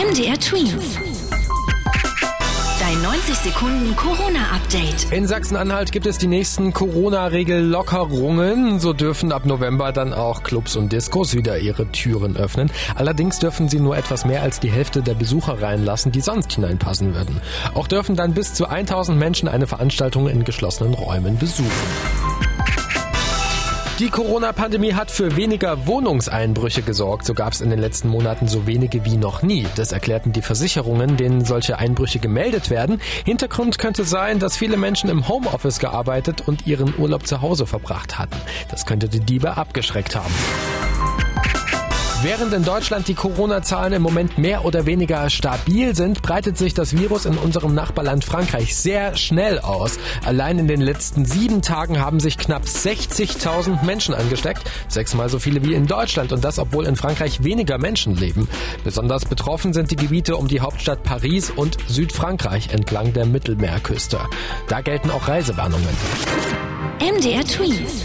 MDR Twins. Dein 90 Sekunden Corona-Update. In Sachsen-Anhalt gibt es die nächsten Corona-Regel-Lockerungen. So dürfen ab November dann auch Clubs und Diskos wieder ihre Türen öffnen. Allerdings dürfen sie nur etwas mehr als die Hälfte der Besucher reinlassen, die sonst hineinpassen würden. Auch dürfen dann bis zu 1000 Menschen eine Veranstaltung in geschlossenen Räumen besuchen. Die Corona-Pandemie hat für weniger Wohnungseinbrüche gesorgt. So gab es in den letzten Monaten so wenige wie noch nie. Das erklärten die Versicherungen, denen solche Einbrüche gemeldet werden. Hintergrund könnte sein, dass viele Menschen im Homeoffice gearbeitet und ihren Urlaub zu Hause verbracht hatten. Das könnte die Diebe abgeschreckt haben. Während in Deutschland die Corona-Zahlen im Moment mehr oder weniger stabil sind, breitet sich das Virus in unserem Nachbarland Frankreich sehr schnell aus. Allein in den letzten sieben Tagen haben sich knapp 60.000 Menschen angesteckt, sechsmal so viele wie in Deutschland und das, obwohl in Frankreich weniger Menschen leben. Besonders betroffen sind die Gebiete um die Hauptstadt Paris und Südfrankreich entlang der Mittelmeerküste. Da gelten auch Reisewarnungen. MDR Twins.